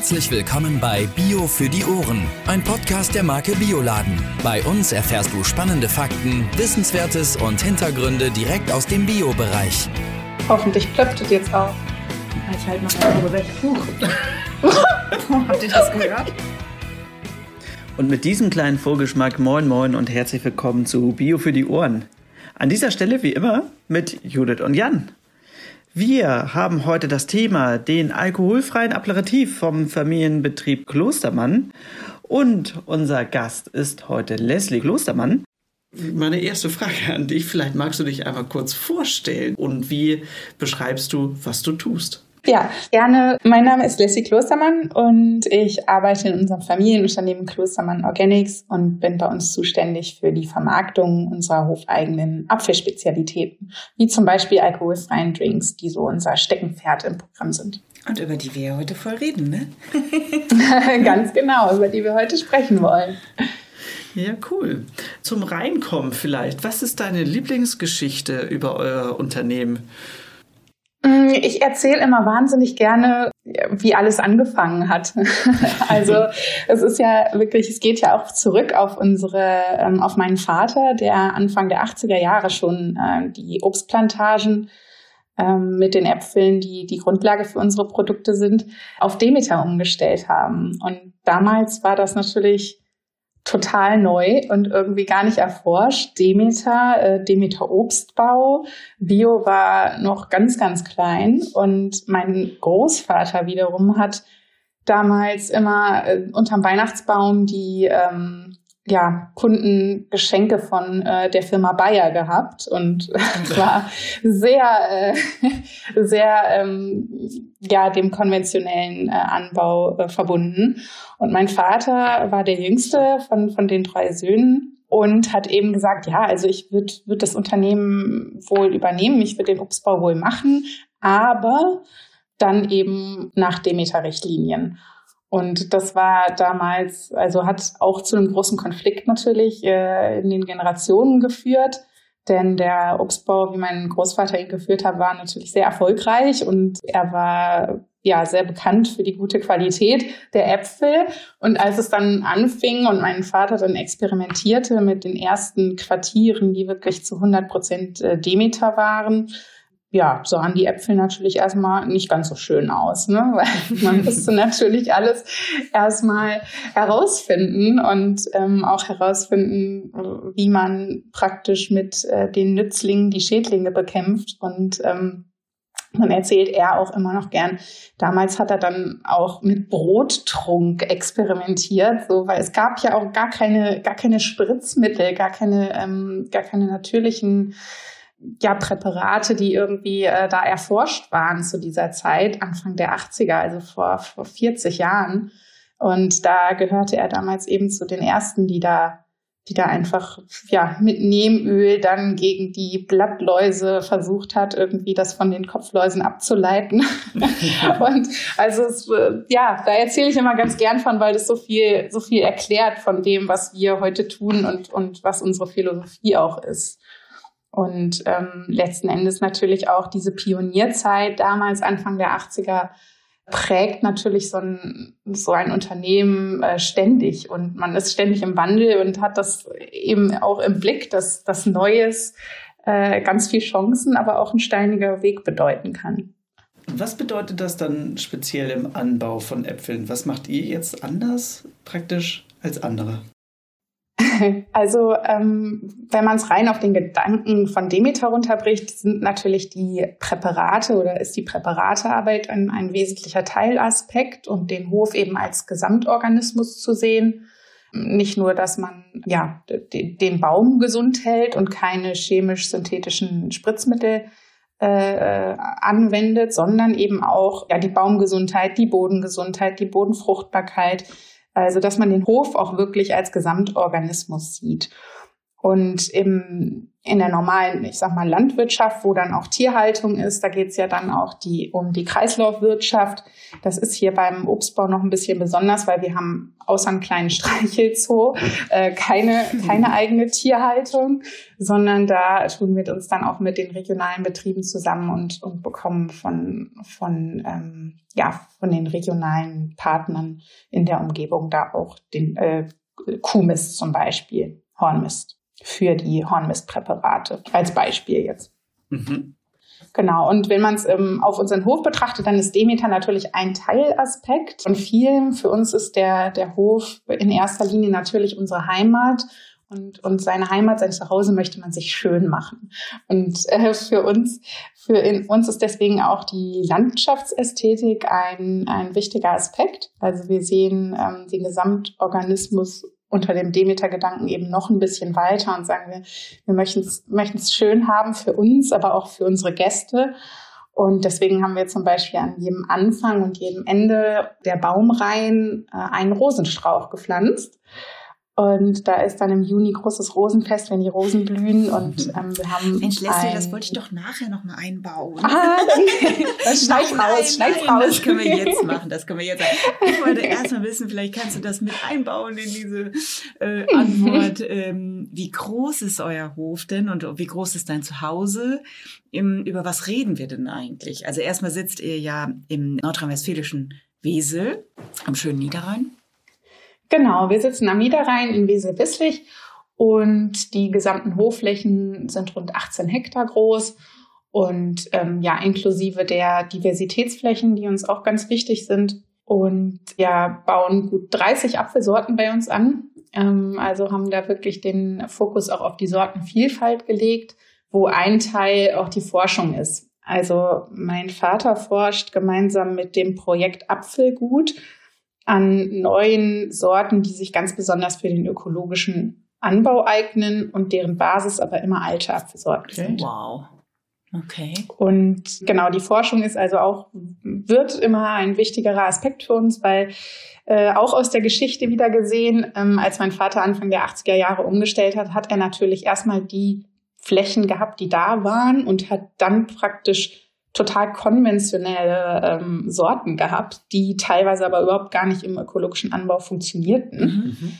Herzlich willkommen bei Bio für die Ohren, ein Podcast der Marke Bioladen. Bei uns erfährst du spannende Fakten, Wissenswertes und Hintergründe direkt aus dem Bio-Bereich. Hoffentlich plöppt es jetzt auch. Ich halt mal darüber weg. Habt ihr das gehört? Und mit diesem kleinen Vorgeschmack moin moin und herzlich willkommen zu Bio für die Ohren. An dieser Stelle wie immer mit Judith und Jan. Wir haben heute das Thema den alkoholfreien Aperitif vom Familienbetrieb Klostermann und unser Gast ist heute Leslie Klostermann. Meine erste Frage an dich, vielleicht magst du dich einmal kurz vorstellen und wie beschreibst du, was du tust? Ja, gerne. Mein Name ist Leslie Klostermann und ich arbeite in unserem Familienunternehmen Klostermann Organics und bin bei uns zuständig für die Vermarktung unserer hofeigenen Apfelspezialitäten, wie zum Beispiel alkoholfreien Drinks, die so unser Steckenpferd im Programm sind. Und über die wir ja heute voll reden, ne? Ganz genau, über die wir heute sprechen wollen. Ja, cool. Zum Reinkommen vielleicht. Was ist deine Lieblingsgeschichte über euer Unternehmen? Mm, ich erzähle immer wahnsinnig gerne, wie alles angefangen hat. also es ist ja wirklich, es geht ja auch zurück auf unsere, ähm, auf meinen Vater, der Anfang der 80er Jahre schon äh, die Obstplantagen ähm, mit den Äpfeln, die die Grundlage für unsere Produkte sind, auf Demeter umgestellt haben. Und damals war das natürlich total neu und irgendwie gar nicht erforscht. Demeter, äh, Demeter Obstbau, Bio war noch ganz, ganz klein. Und mein Großvater wiederum hat damals immer äh, unterm Weihnachtsbaum die ähm, ja, Kundengeschenke von äh, der Firma Bayer gehabt. Und war sehr, äh, sehr ähm, ja, dem konventionellen äh, Anbau äh, verbunden. Und mein Vater war der jüngste von, von den drei Söhnen und hat eben gesagt, ja, also ich würde würd das Unternehmen wohl übernehmen, ich würde den Obstbau wohl machen, aber dann eben nach Demeter-Richtlinien. Und das war damals, also hat auch zu einem großen Konflikt natürlich äh, in den Generationen geführt. Denn der Obstbau, wie mein Großvater ihn geführt hat, war natürlich sehr erfolgreich und er war ja sehr bekannt für die gute Qualität der Äpfel. Und als es dann anfing und mein Vater dann experimentierte mit den ersten Quartieren, die wirklich zu 100 Prozent äh, Demeter waren, ja, sahen die Äpfel natürlich erstmal nicht ganz so schön aus, ne? weil man musste natürlich alles erstmal herausfinden und ähm, auch herausfinden, wie man praktisch mit äh, den Nützlingen die Schädlinge bekämpft und ähm, man erzählt er auch immer noch gern. Damals hat er dann auch mit Brottrunk experimentiert, so weil es gab ja auch gar keine, gar keine Spritzmittel, gar keine, ähm, gar keine natürlichen ja, Präparate, die irgendwie äh, da erforscht waren zu dieser Zeit, Anfang der 80er, also vor, vor 40 Jahren. Und da gehörte er damals eben zu den ersten, die da, die da einfach, ja, mit Nehmöl dann gegen die Blattläuse versucht hat, irgendwie das von den Kopfläusen abzuleiten. und also, es, äh, ja, da erzähle ich immer ganz gern von, weil das so viel, so viel erklärt von dem, was wir heute tun und, und was unsere Philosophie auch ist. Und ähm, letzten Endes natürlich auch diese Pionierzeit damals, Anfang der 80er, prägt natürlich so ein, so ein Unternehmen äh, ständig und man ist ständig im Wandel und hat das eben auch im Blick, dass das Neues äh, ganz viel Chancen, aber auch ein steiniger Weg bedeuten kann. Was bedeutet das dann speziell im Anbau von Äpfeln? Was macht ihr jetzt anders praktisch als andere? Also ähm, wenn man es rein auf den Gedanken von Demeter runterbricht, sind natürlich die Präparate oder ist die Präparatearbeit ein, ein wesentlicher Teilaspekt und den Hof eben als Gesamtorganismus zu sehen. Nicht nur, dass man ja den Baum gesund hält und keine chemisch-synthetischen Spritzmittel äh, anwendet, sondern eben auch ja die Baumgesundheit, die Bodengesundheit, die Bodenfruchtbarkeit, also, dass man den Hof auch wirklich als Gesamtorganismus sieht. Und im, in der normalen, ich sag mal, Landwirtschaft, wo dann auch Tierhaltung ist, da geht's ja dann auch die, um die Kreislaufwirtschaft. Das ist hier beim Obstbau noch ein bisschen besonders, weil wir haben außer einem kleinen Streichelzoo äh, keine, keine eigene Tierhaltung, sondern da tun wir uns dann auch mit den regionalen Betrieben zusammen und, und bekommen von, von, ähm, ja, von den regionalen Partnern in der Umgebung da auch den äh, Kuhmist zum Beispiel, Hornmist für die Hornmistpräparate, als Beispiel jetzt. Mhm. Genau, und wenn man es ähm, auf unseren Hof betrachtet, dann ist Demeter natürlich ein Teilaspekt von vielen. Für uns ist der, der Hof in erster Linie natürlich unsere Heimat. Und, und seine Heimat, sein Zuhause möchte man sich schön machen. Und äh, für uns, für in, uns ist deswegen auch die Landschaftsästhetik ein, ein wichtiger Aspekt. Also wir sehen ähm, den Gesamtorganismus unter dem Demeter-Gedanken eben noch ein bisschen weiter und sagen wir, wir möchten es schön haben für uns, aber auch für unsere Gäste. Und deswegen haben wir zum Beispiel an jedem Anfang und jedem Ende der Baumreihen äh, einen Rosenstrauch gepflanzt. Und da ist dann im Juni großes Rosenfest, wenn die Rosen blühen. Und ähm, wir haben. Mensch, Leslie, das wollte ich doch nachher nochmal einbauen. Ah, dann schneid raus, schneid raus. Das können wir jetzt machen, das können wir jetzt machen. Ich wollte erstmal wissen, vielleicht kannst du das mit einbauen in diese äh, Antwort. Ähm, wie groß ist euer Hof denn und wie groß ist dein Zuhause? Im, über was reden wir denn eigentlich? Also erstmal sitzt ihr ja im nordrhein-westfälischen Wesel am schönen Niederrhein. Genau, wir sitzen am Niederrhein in Wesel-Wisslich und die gesamten Hofflächen sind rund 18 Hektar groß und ähm, ja, inklusive der Diversitätsflächen, die uns auch ganz wichtig sind. Und ja, bauen gut 30 Apfelsorten bei uns an. Ähm, also haben da wirklich den Fokus auch auf die Sortenvielfalt gelegt, wo ein Teil auch die Forschung ist. Also mein Vater forscht gemeinsam mit dem Projekt Apfelgut an neuen Sorten, die sich ganz besonders für den ökologischen Anbau eignen und deren Basis aber immer alte Apfelsorten okay. sind. Wow. Okay. Und genau, die Forschung ist also auch, wird immer ein wichtigerer Aspekt für uns, weil äh, auch aus der Geschichte wieder gesehen, ähm, als mein Vater Anfang der 80er Jahre umgestellt hat, hat er natürlich erstmal die Flächen gehabt, die da waren und hat dann praktisch total konventionelle ähm, Sorten gehabt, die teilweise aber überhaupt gar nicht im ökologischen Anbau funktionierten. Mhm.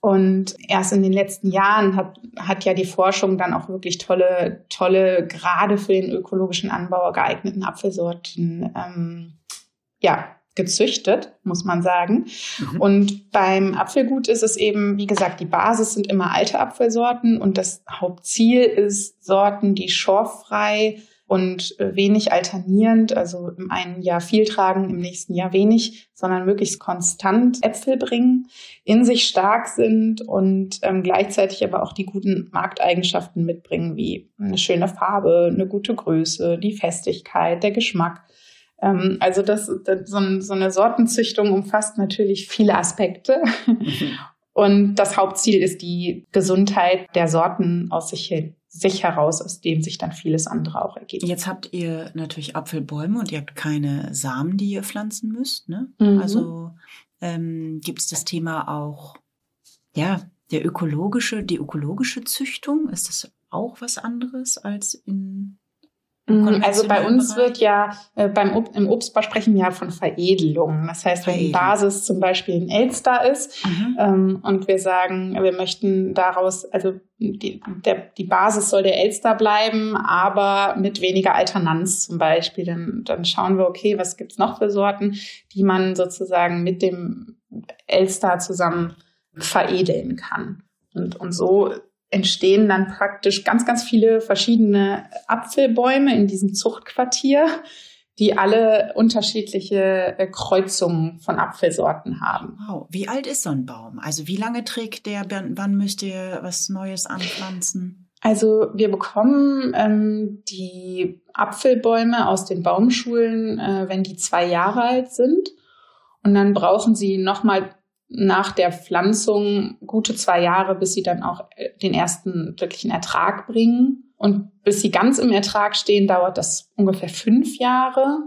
Und erst in den letzten Jahren hat, hat ja die Forschung dann auch wirklich tolle, tolle, gerade für den ökologischen Anbau geeigneten Apfelsorten ähm, ja, gezüchtet, muss man sagen. Mhm. Und beim Apfelgut ist es eben, wie gesagt, die Basis sind immer alte Apfelsorten und das Hauptziel ist Sorten, die schorffrei und äh, wenig alternierend, also im einen Jahr viel tragen, im nächsten Jahr wenig, sondern möglichst konstant Äpfel bringen, in sich stark sind und ähm, gleichzeitig aber auch die guten Markteigenschaften mitbringen, wie eine schöne Farbe, eine gute Größe, die Festigkeit, der Geschmack. Ähm, also das, das so, so eine Sortenzüchtung umfasst natürlich viele Aspekte. Und das Hauptziel ist die Gesundheit der Sorten aus sich hin sich heraus, aus dem sich dann vieles andere auch ergibt. Jetzt habt ihr natürlich Apfelbäume und ihr habt keine Samen, die ihr pflanzen müsst. Ne? Mhm. Also ähm, gibt es das Thema auch, ja, der ökologische, die ökologische Züchtung, ist das auch was anderes als in also bei uns Bereich? wird ja äh, beim Ob im Obstbau sprechen wir ja von Veredelung. Das heißt, wenn die Basis zum Beispiel ein Elster ist mhm. ähm, und wir sagen, wir möchten daraus, also die, der, die Basis soll der Elster bleiben, aber mit weniger Alternanz zum Beispiel, dann, dann schauen wir, okay, was gibt's noch für Sorten, die man sozusagen mit dem Elster zusammen veredeln kann. Und, und so entstehen dann praktisch ganz, ganz viele verschiedene Apfelbäume in diesem Zuchtquartier, die alle unterschiedliche äh, Kreuzungen von Apfelsorten haben. Wow. Wie alt ist so ein Baum? Also wie lange trägt der? Wann müsst ihr was Neues anpflanzen? Also wir bekommen ähm, die Apfelbäume aus den Baumschulen, äh, wenn die zwei Jahre alt sind. Und dann brauchen sie nochmal nach der Pflanzung gute zwei Jahre, bis sie dann auch äh, den ersten wirklichen Ertrag bringen. Und bis sie ganz im Ertrag stehen, dauert das ungefähr fünf Jahre.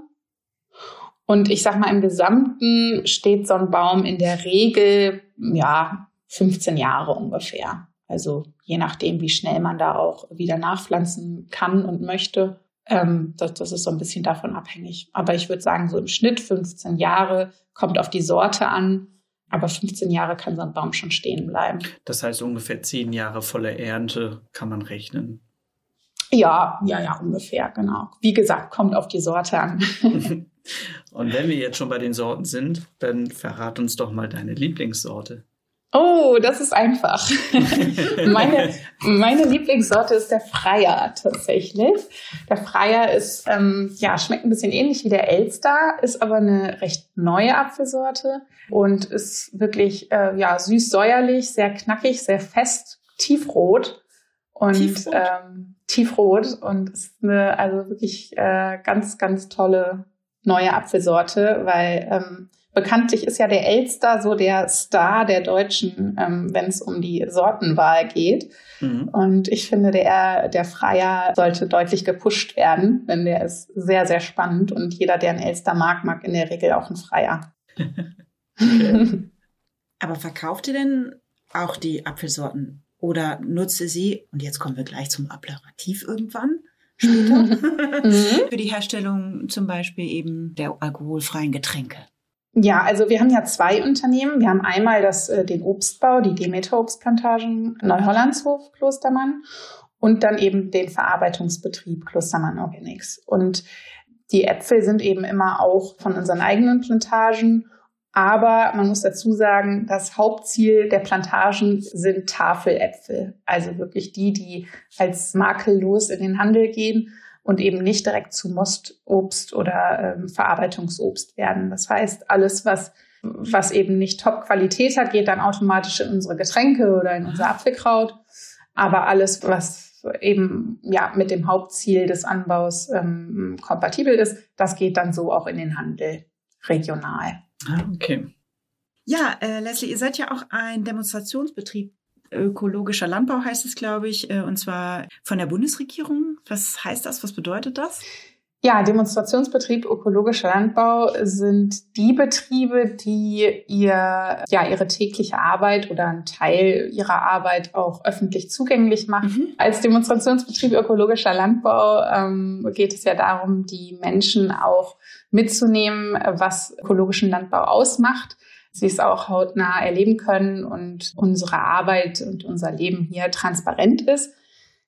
Und ich sag mal, im Gesamten steht so ein Baum in der Regel, ja, 15 Jahre ungefähr. Also je nachdem, wie schnell man da auch wieder nachpflanzen kann und möchte. Ähm, das, das ist so ein bisschen davon abhängig. Aber ich würde sagen, so im Schnitt 15 Jahre kommt auf die Sorte an. Aber 15 Jahre kann so ein Baum schon stehen bleiben. Das heißt, ungefähr 10 Jahre volle Ernte kann man rechnen. Ja, ja, ja, ungefähr, genau. Wie gesagt, kommt auf die Sorte an. Und wenn wir jetzt schon bei den Sorten sind, dann verrat uns doch mal deine Lieblingssorte. Oh, das ist einfach. meine, meine Lieblingssorte ist der Freier tatsächlich. Der Freier ist, ähm, ja, schmeckt ein bisschen ähnlich wie der Elster, ist aber eine recht neue Apfelsorte und ist wirklich, äh, ja, süß-säuerlich, sehr knackig, sehr fest, tiefrot. Und tiefrot, ähm, tiefrot und ist eine, also wirklich äh, ganz, ganz tolle neue Apfelsorte, weil ähm, bekanntlich ist ja der Elster so der Star der Deutschen, ähm, wenn es um die Sortenwahl geht. Mhm. Und ich finde, der, der Freier sollte deutlich gepusht werden, denn der ist sehr, sehr spannend und jeder, der einen Elster mag, mag in der Regel auch einen Freier. Aber verkauft ihr denn auch die Apfelsorten oder nutzt ihr sie, und jetzt kommen wir gleich zum Applerativ irgendwann, später, mhm. für die Herstellung zum Beispiel eben der alkoholfreien Getränke? Ja, also wir haben ja zwei Unternehmen. Wir haben einmal das, äh, den Obstbau, die Demeter Obstplantagen Neuhollandshof Klostermann und dann eben den Verarbeitungsbetrieb Klostermann Organics. Und die Äpfel sind eben immer auch von unseren eigenen Plantagen. Aber man muss dazu sagen, das Hauptziel der Plantagen sind Tafeläpfel. Also wirklich die, die als makellos in den Handel gehen und eben nicht direkt zu Mostobst oder ähm, Verarbeitungsobst werden. Das heißt, alles, was, was eben nicht Top-Qualität hat, geht dann automatisch in unsere Getränke oder in unser Apfelkraut. Aber alles, was eben ja mit dem Hauptziel des Anbaus ähm, kompatibel ist, das geht dann so auch in den Handel regional. Ah, okay. Ja, äh, Leslie, ihr seid ja auch ein Demonstrationsbetrieb ökologischer Landbau heißt es, glaube ich, äh, und zwar von der Bundesregierung. Was heißt das? Was bedeutet das? Ja, Demonstrationsbetrieb ökologischer Landbau sind die Betriebe, die ihr, ja, ihre tägliche Arbeit oder einen Teil ihrer Arbeit auch öffentlich zugänglich machen. Mhm. Als Demonstrationsbetrieb ökologischer Landbau ähm, geht es ja darum, die Menschen auch mitzunehmen, was ökologischen Landbau ausmacht sie es auch hautnah erleben können und unsere Arbeit und unser Leben hier transparent ist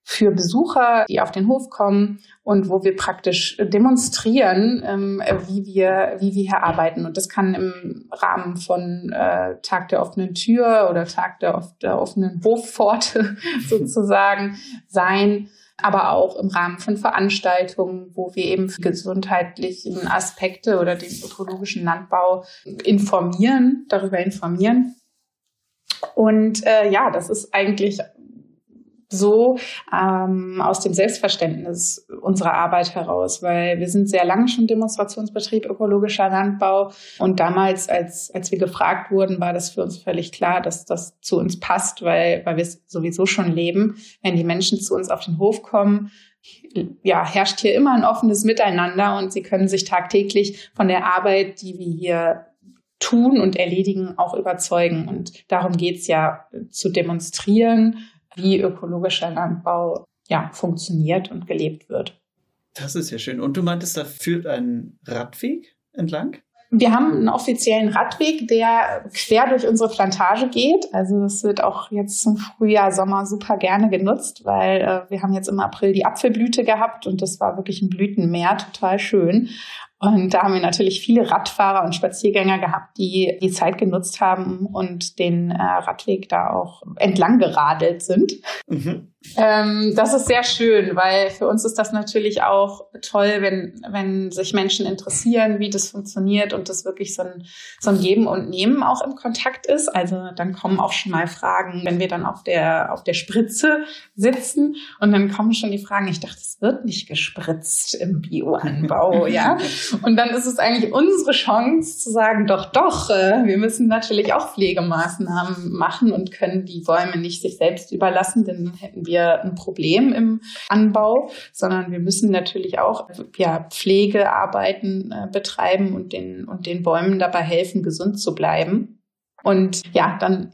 für Besucher, die auf den Hof kommen und wo wir praktisch demonstrieren, ähm, wie wir wie wir hier arbeiten. Und das kann im Rahmen von äh, Tag der offenen Tür oder Tag der, der offenen Hofpforte sozusagen sein aber auch im Rahmen von Veranstaltungen, wo wir eben für gesundheitlichen Aspekte oder den ökologischen Landbau informieren, darüber informieren. Und äh, ja, das ist eigentlich so ähm, aus dem Selbstverständnis unserer Arbeit heraus, weil wir sind sehr lange schon Demonstrationsbetrieb ökologischer Landbau und damals, als, als wir gefragt wurden, war das für uns völlig klar, dass das zu uns passt, weil, weil wir es sowieso schon leben. Wenn die Menschen zu uns auf den Hof kommen, ja, herrscht hier immer ein offenes Miteinander und sie können sich tagtäglich von der Arbeit, die wir hier tun und erledigen, auch überzeugen. Und darum geht's ja, zu demonstrieren, wie ökologischer Landbau ja, funktioniert und gelebt wird. Das ist ja schön. Und du meintest, da führt ein Radweg entlang? Wir haben einen offiziellen Radweg, der quer durch unsere Plantage geht. Also das wird auch jetzt zum Frühjahr, Sommer super gerne genutzt, weil äh, wir haben jetzt im April die Apfelblüte gehabt und das war wirklich ein Blütenmeer, total schön. Und da haben wir natürlich viele Radfahrer und Spaziergänger gehabt, die die Zeit genutzt haben und den äh, Radweg da auch entlang geradelt sind. Mhm. Ähm, das ist sehr schön, weil für uns ist das natürlich auch toll, wenn, wenn sich Menschen interessieren, wie das funktioniert und das wirklich so ein, so ein Geben und Nehmen auch im Kontakt ist. Also dann kommen auch schon mal Fragen, wenn wir dann auf der, auf der Spritze sitzen und dann kommen schon die Fragen, ich dachte, es wird nicht gespritzt im Bioanbau, ja. Und dann ist es eigentlich unsere Chance zu sagen, doch, doch, äh, wir müssen natürlich auch Pflegemaßnahmen machen und können die Bäume nicht sich selbst überlassen, denn dann hätten wir ein Problem im Anbau, sondern wir müssen natürlich auch ja, Pflegearbeiten äh, betreiben und den, und den Bäumen dabei helfen, gesund zu bleiben. Und ja, dann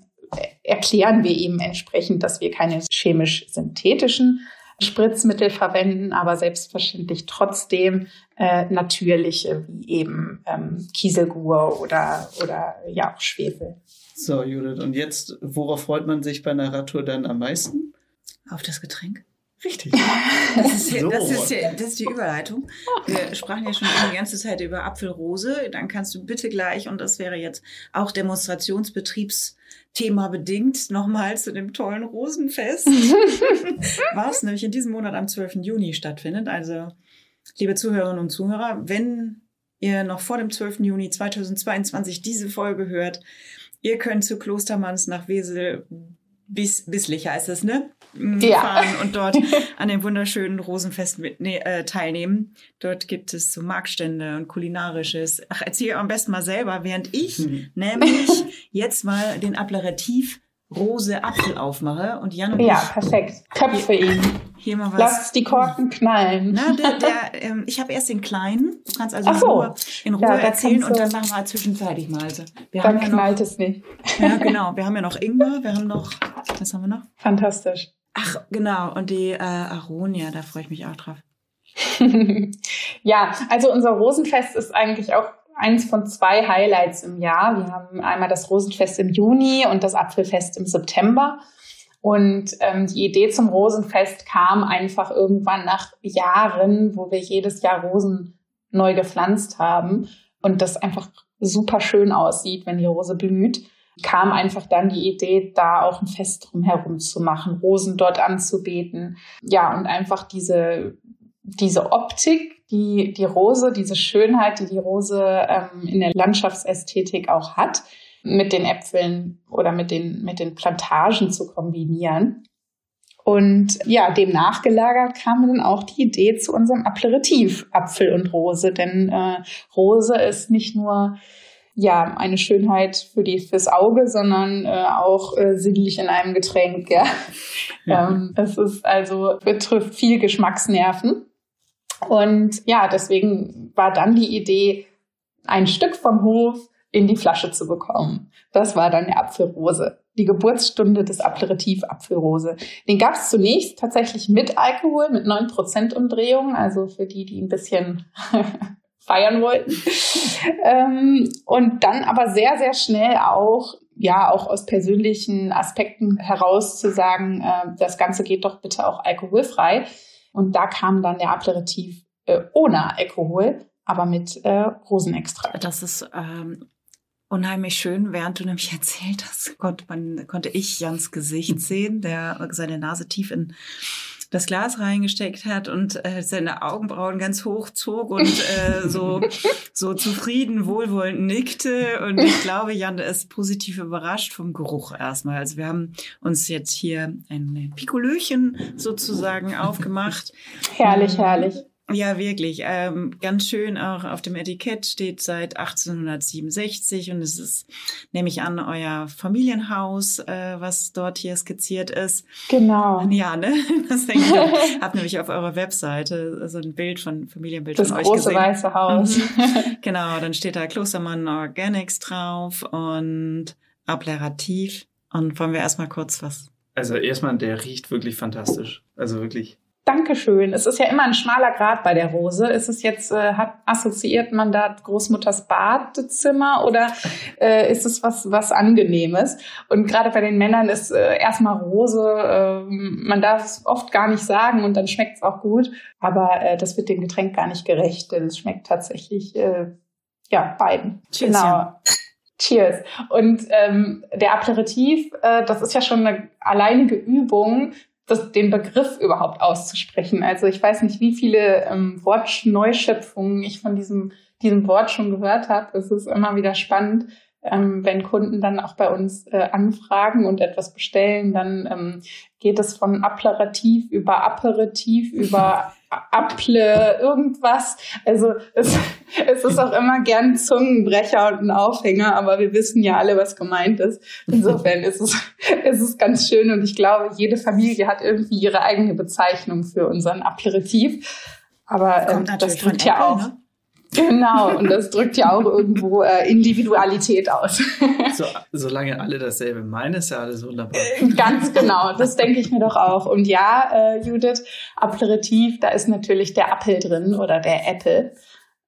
erklären wir ihm entsprechend, dass wir keine chemisch-synthetischen Spritzmittel verwenden, aber selbstverständlich trotzdem äh, natürliche, wie eben ähm, Kieselgur oder, oder ja auch Schwefel. So, Judith, und jetzt, worauf freut man sich bei einer Radtour dann am meisten? Auf das Getränk. Richtig. Das ist, so. das, ist, das ist die Überleitung. Wir sprachen ja schon die ganze Zeit über Apfelrose. Dann kannst du bitte gleich, und das wäre jetzt auch Demonstrationsbetriebsthema bedingt, nochmal zu dem tollen Rosenfest, was nämlich in diesem Monat am 12. Juni stattfindet. Also, liebe Zuhörerinnen und Zuhörer, wenn ihr noch vor dem 12. Juni 2022 diese Folge hört, ihr könnt zu Klostermanns nach Wesel bis, Bisslich heißt es, ne? Mm, ja. Fahren und dort an dem wunderschönen Rosenfest mit, ne, äh, teilnehmen. Dort gibt es so Marktstände und kulinarisches. Ach, erzähl am besten mal selber, während ich mhm. nämlich jetzt mal den Aperitif Rose Apfel aufmache und Jan und Ja, ich, perfekt. Köpfe ihn. Hier mal was. Lass die Korken knallen. Na, der, der, ähm, ich habe erst den kleinen. Du kannst also so. Ruhe, in Ruhe ja, erzählen und dann machen wir zwischenzeitig mal. Also, wir dann haben ja knallt noch, es nicht. Ja, genau. Wir haben ja noch Ingwer. Wir haben noch, was haben wir noch? Fantastisch. Ach, genau. Und die äh, Aronia, da freue ich mich auch drauf. ja, also unser Rosenfest ist eigentlich auch eins von zwei Highlights im Jahr. Wir haben einmal das Rosenfest im Juni und das Apfelfest im September. Und ähm, die Idee zum Rosenfest kam einfach irgendwann nach Jahren, wo wir jedes Jahr Rosen neu gepflanzt haben und das einfach super schön aussieht, wenn die Rose blüht, kam einfach dann die Idee, da auch ein Fest drumherum zu machen, Rosen dort anzubeten. Ja, und einfach diese, diese Optik, die die Rose, diese Schönheit, die die Rose ähm, in der Landschaftsästhetik auch hat, mit den Äpfeln oder mit den, mit den Plantagen zu kombinieren. Und ja, dem nachgelagert kam dann auch die Idee zu unserem Aperitif Apfel und Rose, denn äh, Rose ist nicht nur ja eine Schönheit für die fürs Auge, sondern äh, auch äh, sinnlich in einem Getränk. Ja, ähm, es ist also betrifft viel Geschmacksnerven. Und ja, deswegen war dann die Idee, ein Stück vom Hof in die Flasche zu bekommen. Das war dann der Apfelrose, die Geburtsstunde des Aperitif Apfelrose. Den gab es zunächst tatsächlich mit Alkohol, mit neun Prozent Umdrehung, also für die, die ein bisschen feiern wollten. ähm, und dann aber sehr, sehr schnell auch, ja, auch aus persönlichen Aspekten heraus zu sagen, äh, das Ganze geht doch bitte auch alkoholfrei. Und da kam dann der Aperitif äh, ohne Alkohol, aber mit äh, Rosenextrakt. Das ist ähm, unheimlich schön, während du nämlich erzählt hast, konnte, man, konnte ich Jans Gesicht sehen, der seine Nase tief in das Glas reingesteckt hat und äh, seine Augenbrauen ganz hoch zog und äh, so, so zufrieden, wohlwollend nickte. Und ich glaube, Jan ist positiv überrascht vom Geruch erstmal. Also wir haben uns jetzt hier ein Pikolöchen sozusagen aufgemacht. Herrlich, herrlich. Ja, wirklich. Ähm, ganz schön auch auf dem Etikett steht seit 1867 und es ist, nehme ich an, euer Familienhaus, äh, was dort hier skizziert ist. Genau. Ja, ne? Das denke ich. Hab nämlich auf eurer Webseite so ein Bild von Familienbild das von euch gesehen. Das große weiße Haus. Mhm. genau, dann steht da Klostermann Organics drauf und Applerativ. Und wollen wir erstmal kurz was also erstmal, der riecht wirklich fantastisch. Also wirklich Dankeschön. Es ist ja immer ein schmaler Grad bei der Rose. Ist es jetzt, äh, hat, assoziiert man da Großmutters Badezimmer oder äh, ist es was, was Angenehmes? Und gerade bei den Männern ist äh, erstmal Rose, äh, man darf es oft gar nicht sagen und dann schmeckt es auch gut. Aber äh, das wird dem Getränk gar nicht gerecht, denn es schmeckt tatsächlich, äh, ja, beiden. Cheers, genau. Ja. Cheers. Und ähm, der Aperitif, äh, das ist ja schon eine alleinige Übung, das, den Begriff überhaupt auszusprechen. Also ich weiß nicht, wie viele ähm, Wortneuschöpfungen ich von diesem, diesem Wort schon gehört habe. Es ist immer wieder spannend, ähm, wenn Kunden dann auch bei uns äh, anfragen und etwas bestellen, dann ähm, geht es von Aperitif über Aperitif über Apple irgendwas. Also es, es ist auch immer gern ein Zungenbrecher und ein Aufhänger, aber wir wissen ja alle, was gemeint ist. Insofern ist es, es ist ganz schön und ich glaube, jede Familie hat irgendwie ihre eigene Bezeichnung für unseren Aperitif. Aber ähm, das liegt ja auch. Ne? Genau, und das drückt ja auch irgendwo äh, Individualität aus. so, solange alle dasselbe meinen, ist ja alles wunderbar. Ganz genau, das denke ich mir doch auch. Und ja, äh, Judith, Aperitif, da ist natürlich der Apfel drin oder der Apple.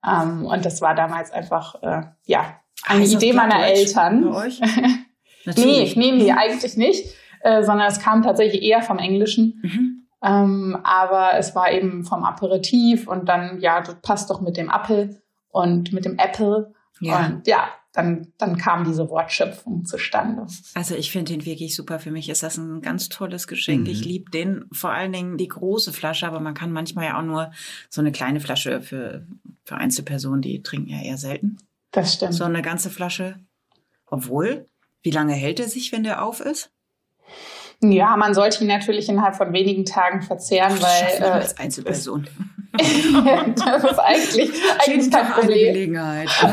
Ähm, und das war damals einfach, äh, ja, eine heißt Idee meiner Eltern. Bei euch? nee, nee, nee, eigentlich nicht, äh, sondern es kam tatsächlich eher vom Englischen. Mhm. Ähm, aber es war eben vom Aperitif und dann, ja, das passt doch mit dem Apfel und mit dem Apple. Ja. Und ja, dann, dann kam diese Wortschöpfung zustande. Also ich finde den wirklich super. Für mich ist das ein ganz tolles Geschenk. Mhm. Ich liebe den, vor allen Dingen die große Flasche, aber man kann manchmal ja auch nur so eine kleine Flasche für, für Einzelpersonen, die trinken ja eher selten. Das stimmt. So eine ganze Flasche. Obwohl, wie lange hält er sich, wenn der auf ist? Ja, man sollte ihn natürlich innerhalb von wenigen Tagen verzehren, weil. Äh, als Einzelperson. das ist eigentlich, eigentlich kein Problem. Gelegenheit.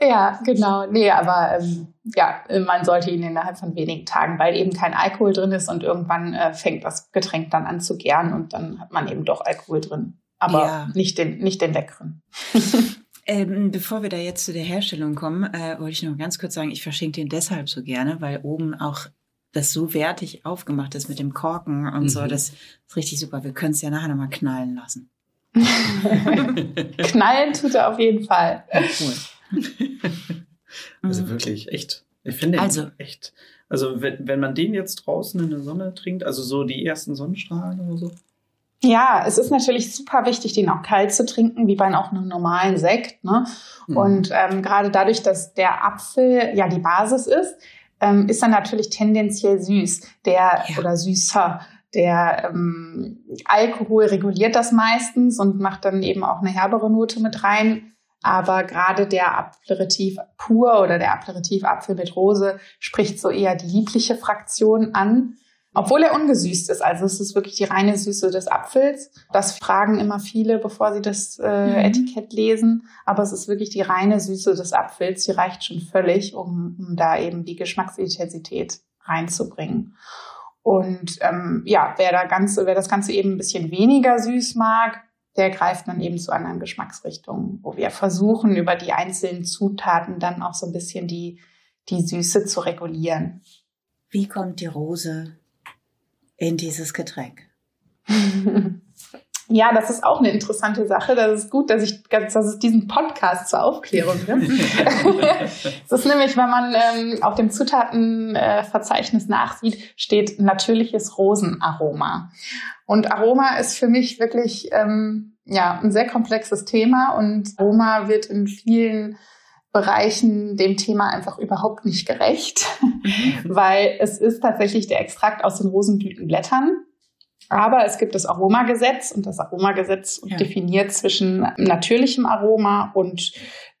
ja, genau. Nee, aber ähm, ja, man sollte ihn innerhalb von wenigen Tagen, weil eben kein Alkohol drin ist und irgendwann äh, fängt das Getränk dann an zu gären und dann hat man eben doch Alkohol drin. Aber ja. nicht, den, nicht den leckeren. Ähm, bevor wir da jetzt zu der Herstellung kommen, äh, wollte ich noch ganz kurz sagen, ich verschenke den deshalb so gerne, weil oben auch das so wertig aufgemacht ist mit dem Korken und mhm. so. Das ist richtig super. Wir können es ja nachher nochmal knallen lassen. knallen tut er auf jeden Fall. Cool. Also wirklich echt. Ich finde also, echt. Also wenn, wenn man den jetzt draußen in der Sonne trinkt, also so die ersten Sonnenstrahlen oder so, ja, es ist natürlich super wichtig, den auch kalt zu trinken, wie bei auch einem normalen Sekt. Ne? Mhm. Und ähm, gerade dadurch, dass der Apfel ja die Basis ist, ähm, ist er natürlich tendenziell süß, der ja. oder süßer. Der ähm, Alkohol reguliert das meistens und macht dann eben auch eine herbere Note mit rein. Aber gerade der Aperitif pur oder der Aperitif Apfel mit Rose spricht so eher die liebliche Fraktion an. Obwohl er ungesüßt ist. Also es ist wirklich die reine Süße des Apfels. Das fragen immer viele, bevor sie das äh, mhm. Etikett lesen. Aber es ist wirklich die reine Süße des Apfels. Die reicht schon völlig, um, um da eben die Geschmacksintensität reinzubringen. Und ähm, ja, wer, da Ganze, wer das Ganze eben ein bisschen weniger süß mag, der greift dann eben zu anderen Geschmacksrichtungen, wo wir versuchen, über die einzelnen Zutaten dann auch so ein bisschen die, die Süße zu regulieren. Wie kommt die Rose in dieses Getränk? Ja, das ist auch eine interessante Sache. Das ist gut, dass ich, dass es diesen Podcast zur Aufklärung gibt. Es ist nämlich, wenn man ähm, auf dem Zutatenverzeichnis nachsieht, steht natürliches Rosenaroma. Und Aroma ist für mich wirklich ähm, ja ein sehr komplexes Thema und Aroma wird in vielen Bereichen dem Thema einfach überhaupt nicht gerecht, mhm. weil es ist tatsächlich der Extrakt aus den Rosenblütenblättern. Aber es gibt das Aromagesetz und das Aromagesetz ja. definiert zwischen natürlichem Aroma und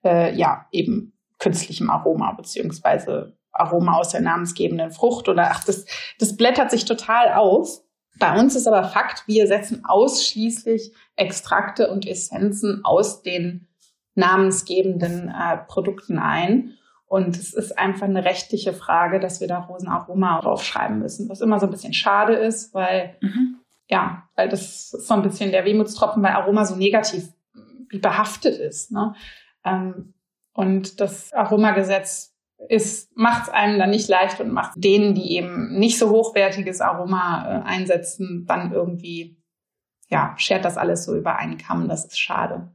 äh, ja eben künstlichem Aroma beziehungsweise Aroma aus der namensgebenden Frucht oder ach das das blättert sich total auf. Bei uns ist aber Fakt, wir setzen ausschließlich Extrakte und Essenzen aus den namensgebenden äh, Produkten ein. Und es ist einfach eine rechtliche Frage, dass wir da Rosenaroma draufschreiben müssen, was immer so ein bisschen schade ist, weil, mhm. ja, weil das ist so ein bisschen der Wehmutstropfen, weil Aroma so negativ behaftet ist. Ne? Ähm, und das Aromagesetz ist, macht es einem dann nicht leicht und macht denen, die eben nicht so hochwertiges Aroma äh, einsetzen, dann irgendwie, ja, schert das alles so über einen Kamm. Das ist schade.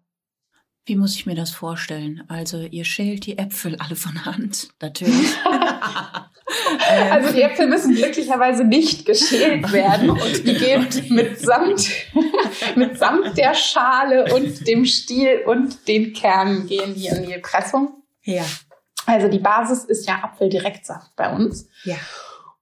Wie muss ich mir das vorstellen? Also ihr schält die Äpfel alle von Hand, natürlich. also die Äpfel müssen glücklicherweise nicht geschält werden und die gehen mitsamt, mitsamt der Schale und dem Stiel und den Kernen gehen die in die Pressung. Ja. Also die Basis ist ja Apfeldirektsaft bei uns. Ja.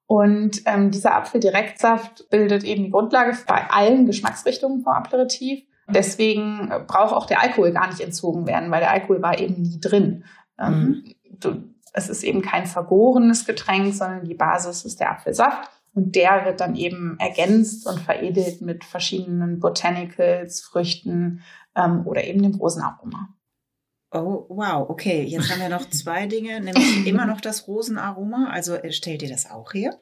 Und ähm, dieser Apfeldirektsaft bildet eben die Grundlage bei allen Geschmacksrichtungen vom Aperitif. Deswegen braucht auch der Alkohol gar nicht entzogen werden, weil der Alkohol war eben nie drin. Ähm, mhm. es ist eben kein vergorenes Getränk, sondern die Basis ist der Apfelsaft. Und der wird dann eben ergänzt und veredelt mit verschiedenen Botanicals, Früchten ähm, oder eben dem Rosenaroma. Oh, wow, okay. Jetzt haben wir noch zwei Dinge, nämlich immer noch das Rosenaroma. Also äh, stellt ihr das auch her?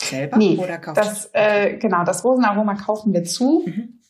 Selber nee, oder kauft das? Äh, genau, das Rosenaroma kaufen wir zu. Mhm.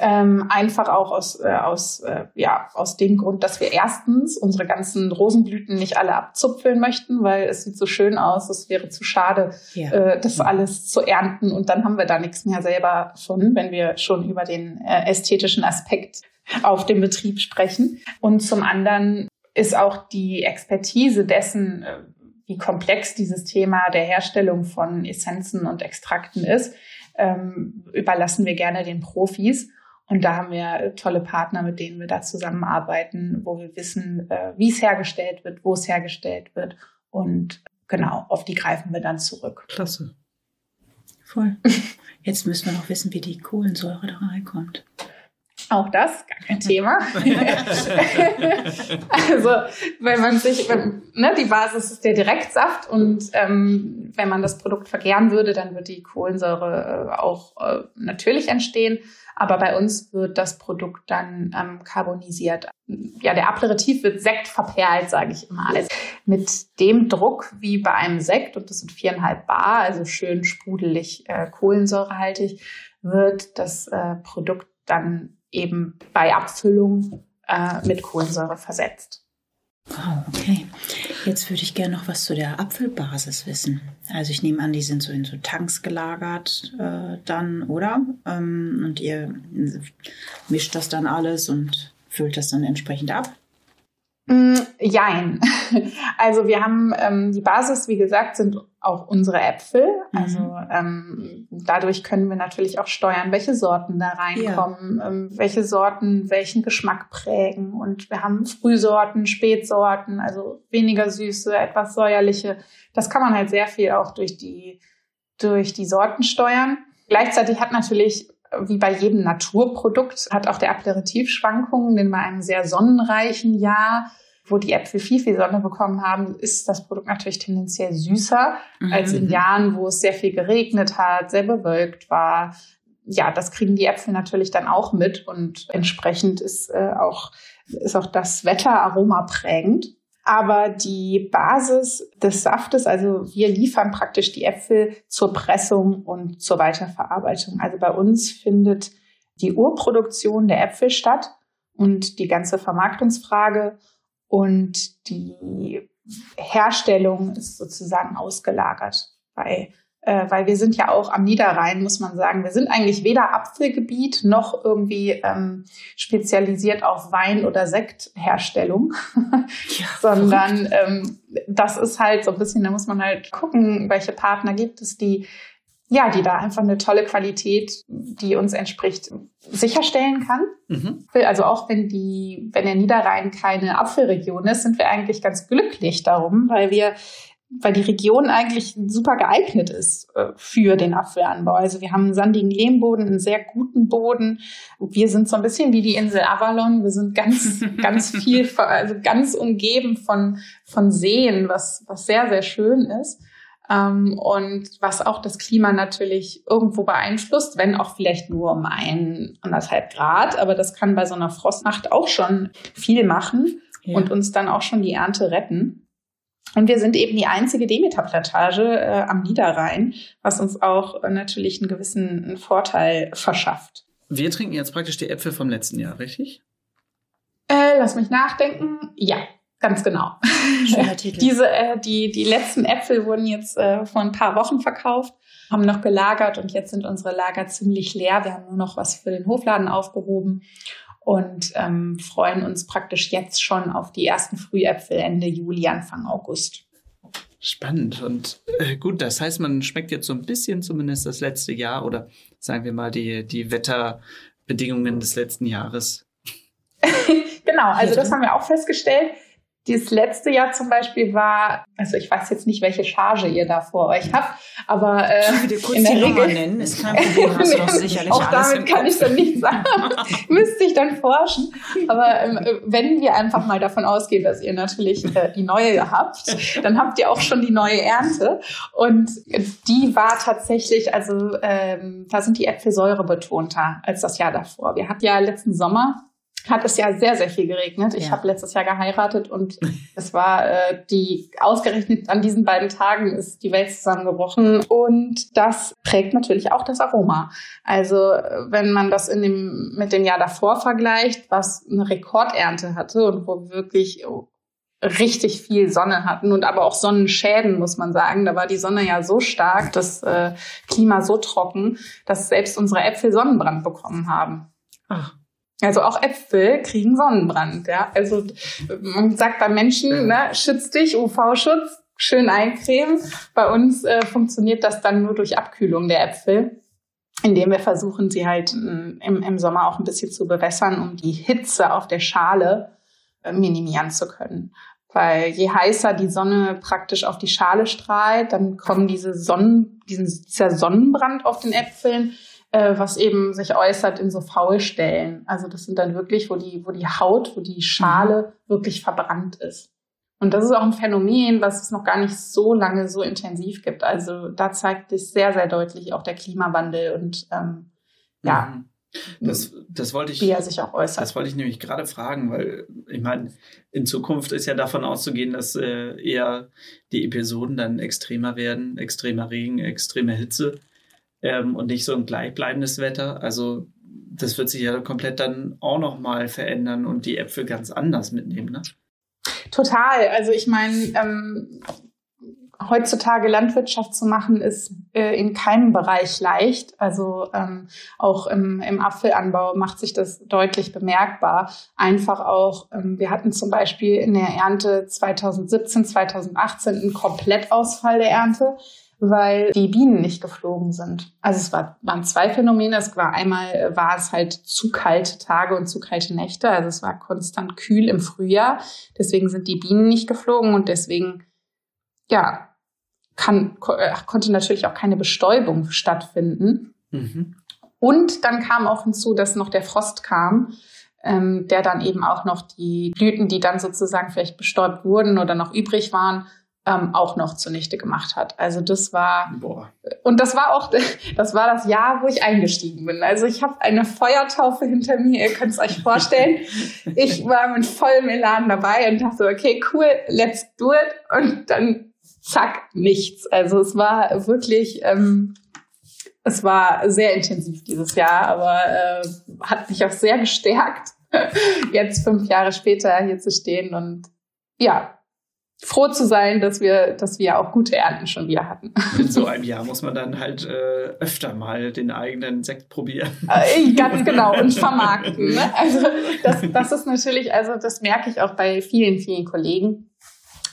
Ähm, einfach auch aus, äh, aus, äh, ja, aus dem Grund, dass wir erstens unsere ganzen Rosenblüten nicht alle abzupfeln möchten, weil es sieht so schön aus, es wäre zu schade, ja. äh, das alles zu ernten und dann haben wir da nichts mehr selber von, wenn wir schon über den äh, ästhetischen Aspekt auf dem Betrieb sprechen. Und zum anderen ist auch die Expertise dessen, äh, wie komplex dieses Thema der Herstellung von Essenzen und Extrakten ist, ähm, überlassen wir gerne den Profis. Und da haben wir tolle Partner, mit denen wir da zusammenarbeiten, wo wir wissen, äh, wie es hergestellt wird, wo es hergestellt wird. Und genau, auf die greifen wir dann zurück. Klasse. Voll. Jetzt müssen wir noch wissen, wie die Kohlensäure da reinkommt. Auch das, gar kein Thema. also, wenn man sich, wenn, ne, die Basis ist der Direktsaft und ähm, wenn man das Produkt vergären würde, dann wird die Kohlensäure äh, auch äh, natürlich entstehen. Aber bei uns wird das Produkt dann ähm, carbonisiert. Ja, der Aperitif wird Sekt verperlt, sage ich immer. Also mit dem Druck wie bei einem Sekt, und das sind viereinhalb Bar, also schön sprudelig äh, kohlensäurehaltig, wird das äh, Produkt dann eben bei Abfüllung äh, mit Kohlensäure versetzt. Wow, okay. Jetzt würde ich gerne noch was zu der Apfelbasis wissen. Also ich nehme an, die sind so in so Tanks gelagert äh, dann, oder? Ähm, und ihr mischt das dann alles und füllt das dann entsprechend ab? Mm, jein. Also wir haben ähm, die Basis, wie gesagt, sind auch unsere Äpfel. Also mhm. ähm, dadurch können wir natürlich auch steuern, welche Sorten da reinkommen, ja. ähm, welche Sorten welchen Geschmack prägen. Und wir haben Frühsorten, Spätsorten, also weniger süße, etwas säuerliche. Das kann man halt sehr viel auch durch die durch die Sorten steuern. Gleichzeitig hat natürlich wie bei jedem Naturprodukt hat auch der Aperitif Schwankungen, denn bei einem sehr sonnenreichen Jahr, wo die Äpfel viel, viel Sonne bekommen haben, ist das Produkt natürlich tendenziell süßer mhm. als in Jahren, wo es sehr viel geregnet hat, sehr bewölkt war. Ja, das kriegen die Äpfel natürlich dann auch mit und entsprechend ist äh, auch, ist auch das Wetteraroma prägend. Aber die Basis des Saftes, also wir liefern praktisch die Äpfel zur Pressung und zur Weiterverarbeitung. Also bei uns findet die Urproduktion der Äpfel statt und die ganze Vermarktungsfrage und die Herstellung ist sozusagen ausgelagert bei äh, weil wir sind ja auch am Niederrhein, muss man sagen. Wir sind eigentlich weder Apfelgebiet noch irgendwie ähm, spezialisiert auf Wein- oder Sektherstellung, ja, sondern ähm, das ist halt so ein bisschen, da muss man halt gucken, welche Partner gibt es, die ja, die da einfach eine tolle Qualität, die uns entspricht, sicherstellen kann. Mhm. Also auch wenn die, wenn der Niederrhein keine Apfelregion ist, sind wir eigentlich ganz glücklich darum, weil wir weil die Region eigentlich super geeignet ist äh, für den Apfelanbau. Also wir haben einen sandigen Lehmboden, einen sehr guten Boden. Wir sind so ein bisschen wie die Insel Avalon. Wir sind ganz, ganz viel, also ganz umgeben von, von Seen, was, was sehr, sehr schön ist. Ähm, und was auch das Klima natürlich irgendwo beeinflusst, wenn auch vielleicht nur um ein, anderthalb Grad. Aber das kann bei so einer Frostnacht auch schon viel machen ja. und uns dann auch schon die Ernte retten. Und wir sind eben die einzige Demeter-Plantage äh, am Niederrhein, was uns auch äh, natürlich einen gewissen Vorteil verschafft. Wir trinken jetzt praktisch die Äpfel vom letzten Jahr, richtig? Äh, lass mich nachdenken. Ja, ganz genau. Schöner Titel. Diese, äh, die, die letzten Äpfel wurden jetzt äh, vor ein paar Wochen verkauft, haben noch gelagert und jetzt sind unsere Lager ziemlich leer. Wir haben nur noch was für den Hofladen aufgehoben und ähm, freuen uns praktisch jetzt schon auf die ersten Frühäpfel Ende Juli, Anfang August. Spannend. Und äh, gut, das heißt, man schmeckt jetzt so ein bisschen zumindest das letzte Jahr oder sagen wir mal die, die Wetterbedingungen des letzten Jahres. genau, also das haben wir auch festgestellt. Dieses letzte Jahr zum Beispiel war, also ich weiß jetzt nicht, welche Charge ihr da vor euch habt, aber äh, in der Regel nennen, ist kein Problem, hast du doch sicherlich auch damit kann ich dann nicht sagen, müsste ich dann forschen. Aber ähm, wenn wir einfach mal davon ausgehen, dass ihr natürlich äh, die neue habt, dann habt ihr auch schon die neue Ernte und die war tatsächlich, also ähm, da sind die Äpfel säurebetonter als das Jahr davor. Wir hatten ja letzten Sommer hat es ja sehr, sehr viel geregnet. Ich Ja. habe letztes Jahr geheiratet und es war äh, die ausgerechnet an diesen beiden Tagen ist die Welt zusammengebrochen und das prägt natürlich auch das Aroma. Also wenn man das in dem mit dem Jahr davor vergleicht, was eine Rekordernte hatte und wo wir wirklich richtig viel Sonne hatten und aber auch Sonnenschäden, muss man sagen. Da war die Sonne ja so stark, das äh, Klima so trocken, dass selbst unsere Äpfel Sonnenbrand bekommen haben. Ach, Also auch Äpfel kriegen Sonnenbrand, ja. Also man sagt bei Menschen, ne, schütz dich, UV-Schutz, schön eincremen. Bei uns äh, funktioniert das dann nur durch Abkühlung der Äpfel, indem wir versuchen, sie halt ähm, im, im Sommer auch ein bisschen zu bewässern, um die Hitze auf der Schale äh, minimieren zu können. Weil je heißer die Sonne praktisch auf die Schale strahlt, dann kommen diese Sonnen, diesen, dieser Sonnenbrand auf den Äpfeln, äh, was eben sich äußert in so Faulstellen. Also das sind dann wirklich, wo die, wo die Haut, wo die Schale wirklich verbrannt ist. Und das ist auch ein Phänomen, was es noch gar nicht so lange so intensiv gibt. Also da zeigt sich sehr, sehr deutlich auch der Klimawandel und ähm, ja, Mhm. Das, das wollte ich. wie er sich auch äußert. Das wollte ich nämlich gerade fragen, weil ich meine, in Zukunft ist ja davon auszugehen, dass äh, eher die Episoden dann extremer werden, extremer Regen, extreme Hitze ähm, und nicht so ein gleichbleibendes Wetter. Also das wird sich ja komplett dann auch nochmal verändern und die Äpfel ganz anders mitnehmen. Ne? Total. Also ich meine, ähm, heutzutage Landwirtschaft zu machen, ist äh, in keinem Bereich leicht. Also ähm, auch im, im Apfelanbau macht sich das deutlich bemerkbar. Einfach auch, ähm, wir hatten zum Beispiel in der Ernte 2017, 2018 einen Komplettausfall der Ernte weil die Bienen nicht geflogen sind. Also es war, waren zwei Phänomene. Es war einmal äh, war es halt zu kalte Tage und zu kalte Nächte. Also es war konstant kühl im Frühjahr. Deswegen sind die Bienen nicht geflogen und deswegen, ja, kann, äh, konnte natürlich auch keine Bestäubung stattfinden. Mhm. Und dann kam auch hinzu, dass noch der Frost kam, ähm, der dann eben auch noch die Blüten, die dann sozusagen vielleicht bestäubt wurden oder noch übrig waren, ähm, auch noch zunichte gemacht hat. Also das war Boah. und das war auch das war das Jahr, wo ich eingestiegen bin. Also ich habe eine Feuertaufe hinter mir, ihr könnt es euch vorstellen. Ich war mit vollem Elan dabei und dachte, okay, cool, let's do it. Und dann zack, nichts. Also es war wirklich, ähm, es war sehr intensiv dieses Jahr, aber äh, hat mich auch sehr gestärkt, jetzt fünf Jahre später hier zu stehen und ja, froh zu sein, dass wir, dass wir auch gute Ernten schon wieder hatten. In so einem Jahr muss man dann halt äh, öfter mal den eigenen Sekt probieren. Äh, Ganz genau und vermarkten. Ne? Also das, das ist natürlich, also das merke ich auch bei vielen, vielen Kollegen,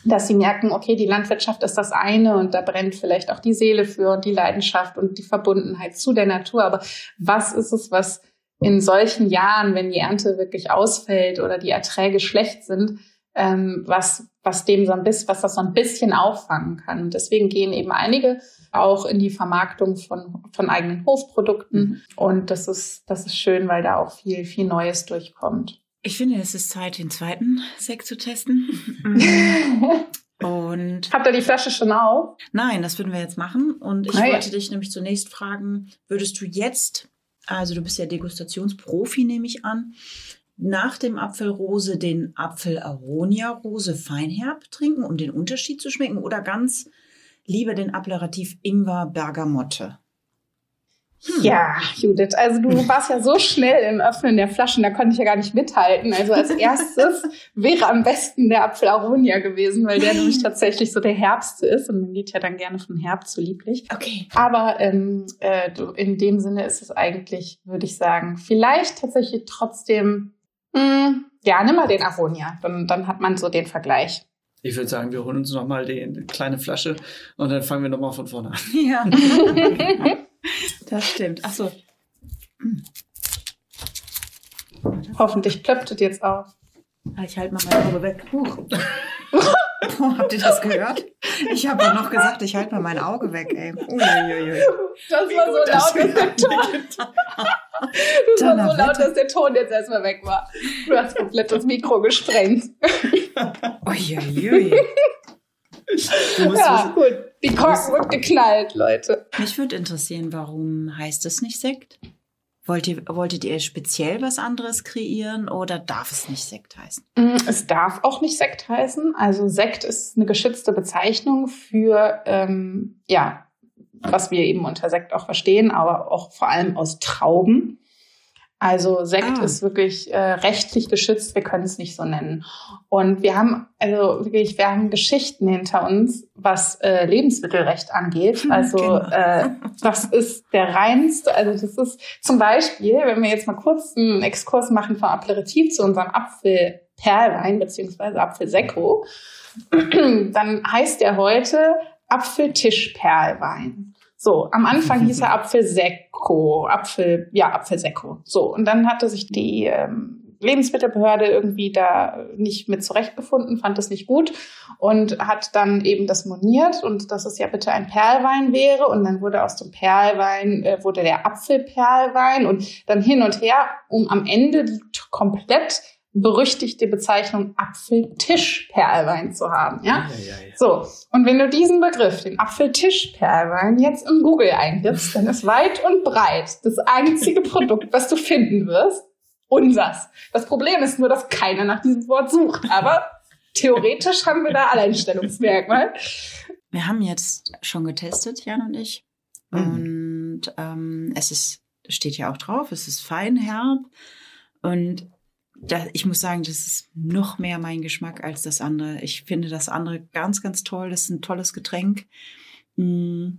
dass sie merken, okay, die Landwirtschaft ist das eine und da brennt vielleicht auch die Seele für und die Leidenschaft und die Verbundenheit zu der Natur. Aber was ist es, was in solchen Jahren, wenn die Ernte wirklich ausfällt oder die Erträge schlecht sind, ähm, was, was dem so ein bisschen, was das so ein bisschen auffangen kann. Deswegen gehen eben einige auch in die Vermarktung von, von eigenen Hofprodukten. Mhm. Und das ist, das ist schön, weil da auch viel, viel Neues durchkommt. Ich finde, es ist Zeit, den zweiten Sekt zu testen. Und Habt ihr die Flasche schon auf? nein, das würden wir jetzt machen. Und ich ja. wollte dich nämlich zunächst fragen, würdest du jetzt, also du bist ja Degustationsprofi, nehme ich an, nach dem Apfelrose den Apfel Aronia Rose Feinherb trinken, um den Unterschied zu schmecken, oder ganz lieber den Applativ Ingwer Bergamotte? Ja, Judith, also du warst ja so schnell im Öffnen der Flaschen, da konnte ich ja gar nicht mithalten. Also als erstes wäre am besten der Apfel Aronia gewesen, weil der nämlich tatsächlich so der Herbste ist und man geht ja dann gerne von Herbst zu lieblich. Okay. Aber ähm, äh, in dem Sinne ist es eigentlich, würde ich sagen, vielleicht tatsächlich trotzdem, mh, ja, nimm mal den Aronia, dann, dann hat man so den Vergleich. Ich würde sagen, wir holen uns nochmal die kleine Flasche und dann fangen wir nochmal von vorne an. Ja. das stimmt. Achso. Hoffentlich plöppt es jetzt auf. Ich halte mal mein Auge weg. Huch. Boah, habt ihr das gehört? Ich habe ja noch gesagt, ich halte mal mein Auge weg, ey. Uiuiui. Das war so laut, dass der Ton, das war so laut, dass der Ton jetzt erstmal weg war. Du hast komplett das Mikro gesprengt. Uiuiui. Ja, gut. Die Korken wird geknallt, Leute. Mich würde interessieren, warum heißt es nicht Sekt? Wollt ihr, wolltet ihr speziell was anderes kreieren oder darf es nicht Sekt heißen? Mm, es darf auch nicht Sekt heißen. Also Sekt ist eine geschützte Bezeichnung für, ähm, ja, was wir eben unter Sekt auch verstehen, aber auch vor allem aus Trauben. Also Sekt ah. ist wirklich äh, rechtlich geschützt, wir können es nicht so nennen. Und wir haben also wirklich, wir haben Geschichten hinter uns, was äh, Lebensmittelrecht angeht. Also genau. äh, das ist der reinste, also das ist zum Beispiel, wenn wir jetzt mal kurz einen Exkurs machen vom Aperitif zu unserem Apfelperlwein beziehungsweise Apfelsekko, dann heißt der heute Apfeltischperlwein. So, am Anfang hieß er Apfelsekko, Apfel, ja, Apfelsekko. So, und dann hatte sich die ähm, Lebensmittelbehörde irgendwie da nicht mit zurechtgefunden, fand das nicht gut und hat dann eben das moniert und dass es ja bitte ein Perlwein wäre und dann wurde aus dem Perlwein äh, wurde der Apfelperlwein und dann hin und her, um am Ende komplett berüchtigte Bezeichnung Apfeltischperlwein zu haben. Ja? Ja, ja, ja? So, und wenn du diesen Begriff, den Apfeltischperlwein, jetzt in Google eingibst, dann ist weit und breit das einzige Produkt, was du finden wirst, unsers. Das Problem ist nur, dass keiner nach diesem Wort sucht. Aber theoretisch haben wir da Alleinstellungsmerkmal. Wir haben jetzt schon getestet, Jan und ich. Mhm. Und ähm, es ist, steht ja auch drauf, es ist feinherb. Und da, ich muss sagen, das ist noch mehr mein Geschmack als das andere. Ich finde das andere ganz, ganz toll. Das ist ein tolles Getränk. Mm,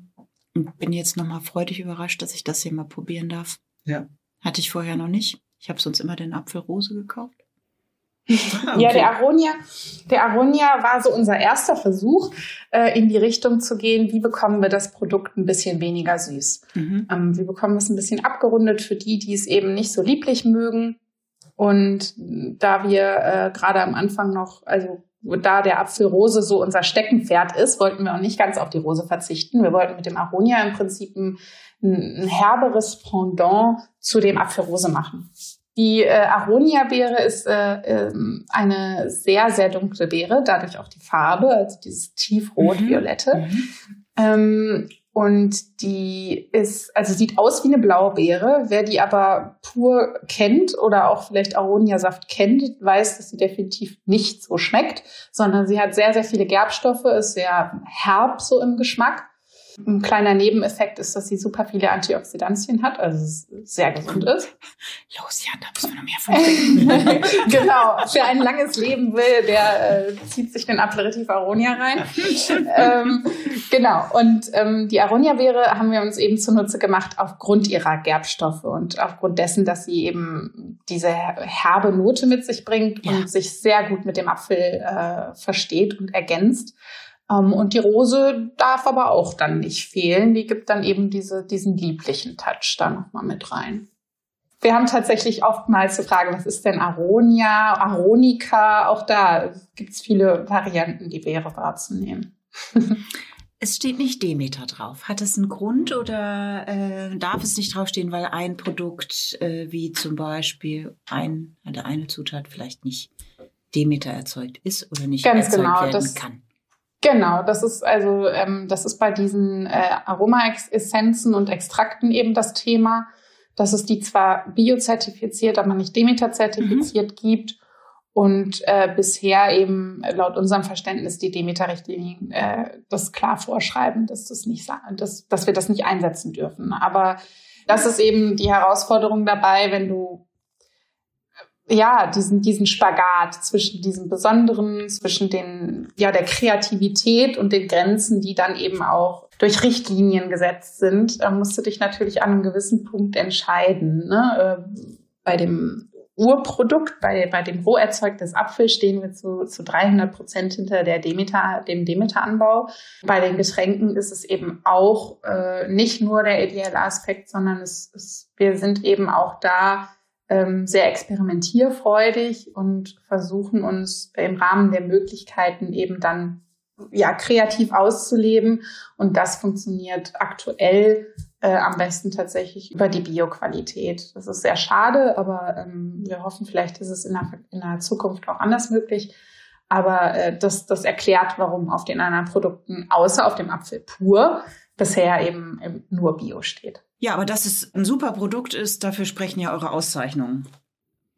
und bin jetzt nochmal freudig überrascht, dass ich das hier mal probieren darf. Ja. Hatte ich vorher noch nicht. Ich habe sonst immer den Apfelrose gekauft. Ah, okay. Ja, der Aronia, der Aronia war so unser erster Versuch, äh, in die Richtung zu gehen, wie bekommen wir das Produkt ein bisschen weniger süß. Mhm. Ähm, wie bekommen wir es ein bisschen abgerundet für die, die es eben nicht so lieblich mögen. Und da wir äh, gerade am Anfang noch, also da der Apfelrose so unser Steckenpferd ist, wollten wir auch nicht ganz auf die Rose verzichten. Wir wollten mit dem Aronia im Prinzip ein, ein herberes Pendant zu dem Apfelrose machen. Die äh, Aronia-Beere ist äh, äh, eine sehr, sehr dunkle Beere, dadurch auch die Farbe, also dieses tiefrot-violette. Mhm. mhm. Ähm, und die ist, also sieht aus wie eine Blaubeere. Wer die aber pur kennt oder auch vielleicht Aronia-Saft kennt, weiß, dass sie definitiv nicht so schmeckt, sondern sie hat sehr, sehr viele Gerbstoffe, ist sehr herb so im Geschmack. Ein kleiner Nebeneffekt ist, dass sie super viele Antioxidantien hat, also sehr gesund ist. Los, Jan, da müssen wir noch mehr von Genau, wer ein langes Leben will, der äh, zieht sich den Aperitif Aronia rein. ähm, genau, und ähm, die Aronia-Beere haben wir uns eben zunutze gemacht aufgrund ihrer Gerbstoffe und aufgrund dessen, dass sie eben diese herbe Note mit sich bringt ja. und sich sehr gut mit dem Apfel äh, versteht und ergänzt. Ähm, und die Rose darf aber auch dann nicht fehlen. Die gibt dann eben diese, diesen lieblichen Touch da nochmal mit rein. Wir haben tatsächlich oftmals zu fragen, was ist denn Aronia, Aronika? Auch da gibt es viele Varianten, die Beere wahrzunehmen. Es steht nicht Demeter drauf. Hat es einen Grund oder äh, darf es nicht draufstehen, weil ein Produkt äh, wie zum Beispiel ein, eine Zutat vielleicht nicht Demeter erzeugt ist oder nicht Ganz erzeugt genau, werden das, kann? Genau, das ist also ähm, das ist bei diesen äh, Aromaessenzen und Extrakten eben das Thema, dass es die zwar biozertifiziert, aber nicht Demeter-zertifiziert mhm. gibt und äh, bisher eben laut unserem Verständnis die Demeter-Richtlinien äh, das klar vorschreiben, dass das nicht dass, dass wir das nicht einsetzen dürfen. Aber das ist eben die Herausforderung dabei, wenn du ja, diesen, diesen Spagat zwischen diesem Besonderen, zwischen den, ja, der Kreativität und den Grenzen, die dann eben auch durch Richtlinien gesetzt sind, da musst du dich natürlich an einem gewissen Punkt entscheiden. Ne? Äh, bei dem Urprodukt, bei, bei dem roh erzeugtes Apfel stehen wir zu, zu 300 Prozent hinter der Demeter, dem Demeter-Anbau. Bei den Getränken ist es eben auch äh, nicht nur der ideelle Aspekt, sondern es, es, wir sind eben auch da ähm, sehr experimentierfreudig und versuchen uns im Rahmen der Möglichkeiten eben dann ja kreativ auszuleben. Und das funktioniert aktuell äh, am besten tatsächlich über die Bioqualität. Das ist sehr schade, aber ähm, wir hoffen, vielleicht ist es in der, in der Zukunft auch anders möglich. Aber äh, das, das erklärt, warum auf den anderen Produkten, außer auf dem Apfel pur, bisher eben, eben nur Bio steht. Ja, aber dass es ein super Produkt ist, dafür sprechen ja eure Auszeichnungen.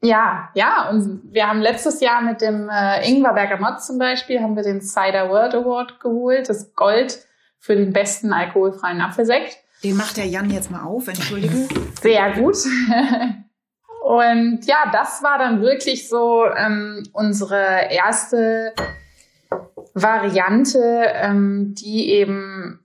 Ja, ja, und wir haben letztes Jahr mit dem äh, Ingwer Bergamot zum Beispiel, haben wir den Cider World Award geholt, das Gold für den besten alkoholfreien Apfelsekt. Den macht der Jan jetzt mal auf, entschuldige. Sehr gut. Und ja, das war dann wirklich so ähm, unsere erste Variante, ähm, die eben,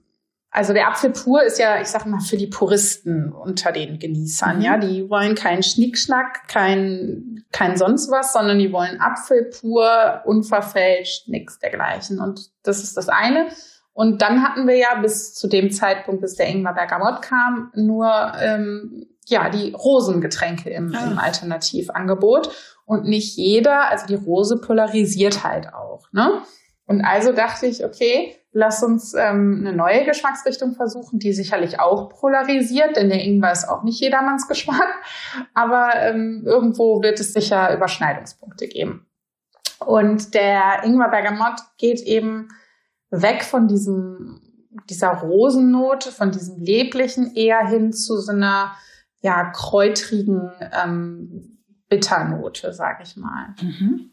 also der Apfel pur ist ja, ich sag mal, für die Puristen unter den Genießern, mhm. ja. Die wollen keinen Schnickschnack, kein, kein sonst was, sondern die wollen Apfel pur, unverfälscht, nichts dergleichen. Und das ist das eine. Und dann hatten wir ja bis zu dem Zeitpunkt, bis der Ingwer Bergamot kam, nur ähm, ja die Rosengetränke im, ah. im Alternativangebot. Und nicht jeder, also die Rose polarisiert halt auch. Ne? Und also dachte ich, okay, lass uns ähm, eine neue Geschmacksrichtung versuchen, die sicherlich auch polarisiert, denn der Ingwer ist auch nicht jedermanns Geschmack. Aber ähm, irgendwo wird es sicher Überschneidungspunkte geben. Und der Ingwer Bergamot geht eben weg von diesem, dieser Rosennote, von diesem Leblichen eher hin zu so einer, ja, kräutrigen ähm, Bitternote, sag ich mal. Mhm.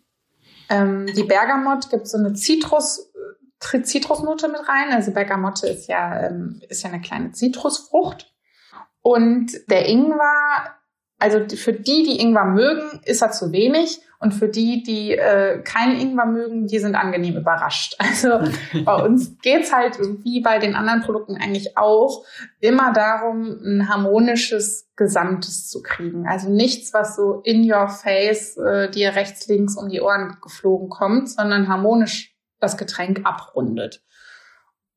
Ähm, die Bergamot gibt so eine Zitrus, Zitrusnote mit rein. Also Bergamotte ist ja, ähm, ist ja eine kleine Zitrusfrucht. Und der Ingwer, also für die, die Ingwer mögen, ist er zu wenig. Und für die, die äh, keinen Ingwer mögen, die sind angenehm überrascht. Also bei uns geht's halt wie bei den anderen Produkten eigentlich auch immer darum, ein harmonisches Gesamtes zu kriegen. Also nichts, was so in your face äh, dir rechts, links um die Ohren geflogen kommt, sondern harmonisch das Getränk abrundet.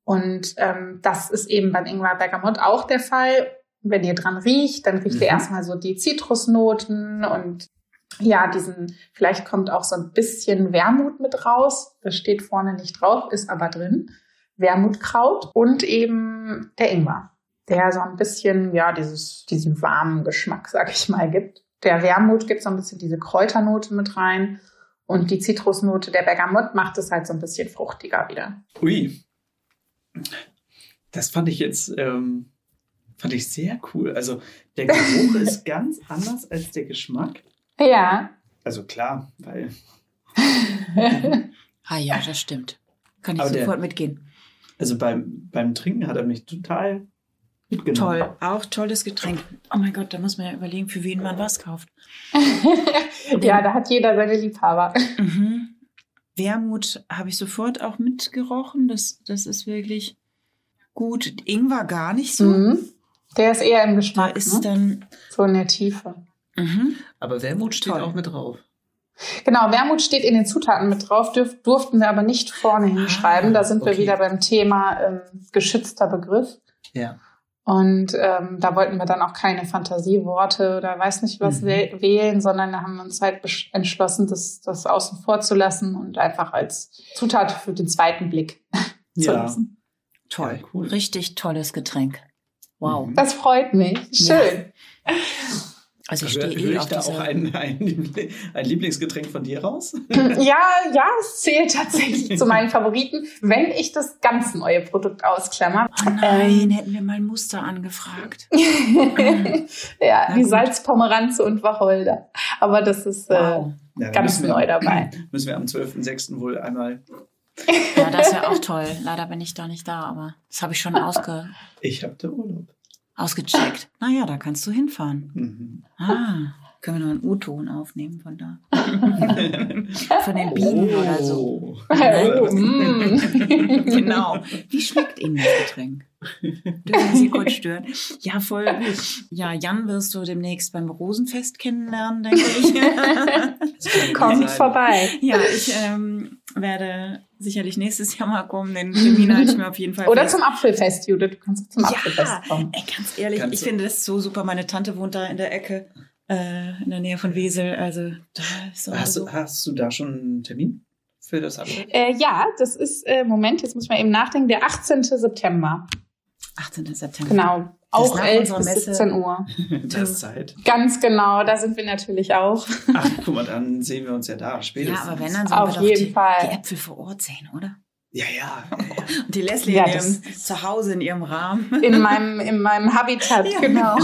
Und ähm, das ist eben beim Ingwer Bergamot auch der Fall. Wenn ihr dran riecht, dann riecht mhm. ihr erstmal so die Zitrusnoten und ja, diesen, vielleicht kommt auch so ein bisschen Wermut mit raus. Das steht vorne nicht drauf, ist aber drin. Wermutkraut und eben der Ingwer, der so ein bisschen, ja, dieses, diesen warmen Geschmack, sag ich mal, gibt. Der Wermut gibt so ein bisschen diese Kräuternote mit rein und die Zitrusnote der Bergamott macht es halt so ein bisschen fruchtiger wieder. Ui. Das fand ich jetzt, ähm, fand ich sehr cool. Also der Geruch ist ganz anders als der Geschmack. Ja. Also klar, weil. ah ja, das stimmt. Kann ich Aber sofort der, mitgehen. Also beim, beim Trinken hat er mich total mitgenommen. Toll, auch tolles Getränk. Oh mein Gott, da muss man ja überlegen, für wen man was kauft. ja, da hat jeder seine Liebhaber. Mhm. Wermut habe ich sofort auch mitgerochen. Das, das ist wirklich gut. Ingwer gar nicht so. Mhm. Der ist eher im Geschmack. Da ist ne? dann so in der Tiefe. Mhm. Aber Wermut steht Toll. auch mit drauf. Genau, Wermut steht in den Zutaten mit drauf, dürf, durften wir aber nicht vorne hinschreiben. Da sind okay. wir wieder beim Thema ähm, geschützter Begriff. Ja. Und ähm, da wollten wir dann auch keine Fantasieworte oder weiß nicht was mhm. wählen, sondern da haben wir uns halt entschlossen, das, das außen vor zu lassen und einfach als Zutat für den zweiten Blick zu ja. lassen. Toll, ja, cool. Richtig tolles Getränk. Wow. Das freut mich. Schön. Ja. Also ich stehe eh ich da auch ein, ein, ein, Lieblingsgetränk von dir raus? Ja, ja, es zählt tatsächlich zu meinen Favoriten, wenn ich das ganz neue Produkt ausklammer. Oh nein, ähm, hätten wir mal ein Muster angefragt. ja, Na die gut. Salzpomeranze und Wacholder. Aber das ist äh, wow. äh, ja, ganz neu wir, dabei. Müssen wir am 12.06. wohl einmal ja, das wäre auch toll. Leider bin ich da nicht da, aber das habe ich schon ausge... Ich habe da Urlaub. Ausgecheckt. Naja, da kannst du hinfahren. Mhm. Ah, können wir noch einen U-Ton aufnehmen von da? von den Bienen oh. oder so. Oh. Mm. genau. Wie schmeckt Ihnen das Getränk? Dürfen Sie kurz stören? Ja, voll. Ja, Jan wirst du demnächst beim Rosenfest kennenlernen, denke ich. Kommt vorbei. Ja, ich ähm, werde sicherlich nächstes Jahr mal kommen. Den Termin halte ich mir auf jeden Fall Oder fest. zum Apfelfest, Judith. Du kannst zum Apfelfest ja, kommen. Ey, ganz ehrlich, kannst ich finde das so super. Meine Tante wohnt da in der Ecke, äh, in der Nähe von Wesel. Also da ist hast, so. du, hast du da schon einen Termin? Für das Apfelfest? Äh, ja, das ist, äh, Moment, jetzt muss ich mal eben nachdenken, der 18. September. 18. September. Genau. Auch 11 bis 17 Uhr. Das ist Zeit. Ganz genau, da sind wir natürlich auch. Ach, guck mal, dann sehen wir uns ja da spätestens. Ja, aber wenn, dann sollen Auf wir jeden die, Fall. die Äpfel vor Ort sehen, oder? Ja, ja. Und die Leslie Ja, in ihrem Zuhause, in ihrem Rahmen. In meinem, in meinem Habitat, Ja. genau.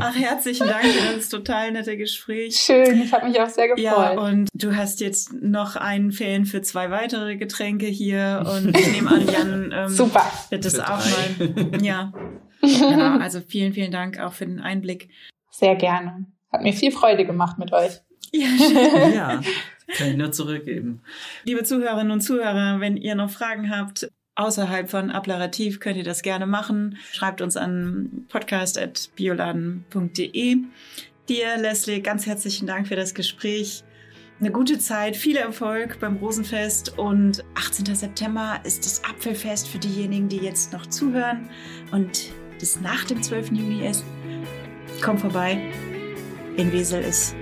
Ach, herzlichen Dank für das total nette Gespräch. Schön, ich habe mich auch sehr Ja, gefreut. und du hast jetzt noch einen Fan für zwei weitere Getränke hier und ich nehme an, Jan ähm, Super. wird das Für auch drei. mal. Ja. Genau, also vielen, vielen Dank auch für den Einblick. Sehr gerne. Hat mir viel Freude gemacht mit euch. Ja, schön. ja, kann ich nur zurückgeben. Liebe Zuhörerinnen und Zuhörer, wenn ihr noch Fragen habt außerhalb von Applarativ, könnt ihr das gerne machen. Schreibt uns an podcast.bioladen.de. Dir, Leslie, ganz herzlichen Dank für das Gespräch. Eine gute Zeit, viel Erfolg beim Rosenfest und 18. September ist das Apfelfest für diejenigen, die jetzt noch zuhören und das nach dem 12. Juni ist. Kommt vorbei. In Wesel ist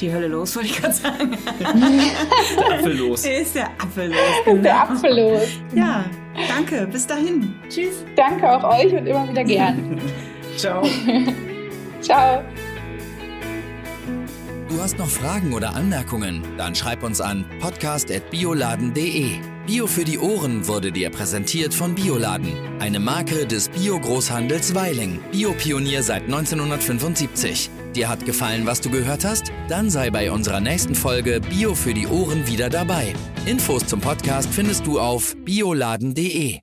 die Hölle los, wollte ich gerade sagen. Apfellos. Ist der Apfel los. Genau. Der Apfel los. Ja, danke. Bis dahin. Tschüss. Danke auch euch und immer wieder gern. Ciao. Ciao. Du hast noch Fragen oder Anmerkungen? Dann schreib uns an podcast.bioladen.de. Bio für die Ohren wurde dir präsentiert von Bioladen, eine Marke des Bio-Großhandels Weiling. Biopionier seit 1975. Dir hat gefallen, was du gehört hast? Dann sei bei unserer nächsten Folge Bio für die Ohren wieder dabei. Infos zum Podcast findest du auf bioladen.de.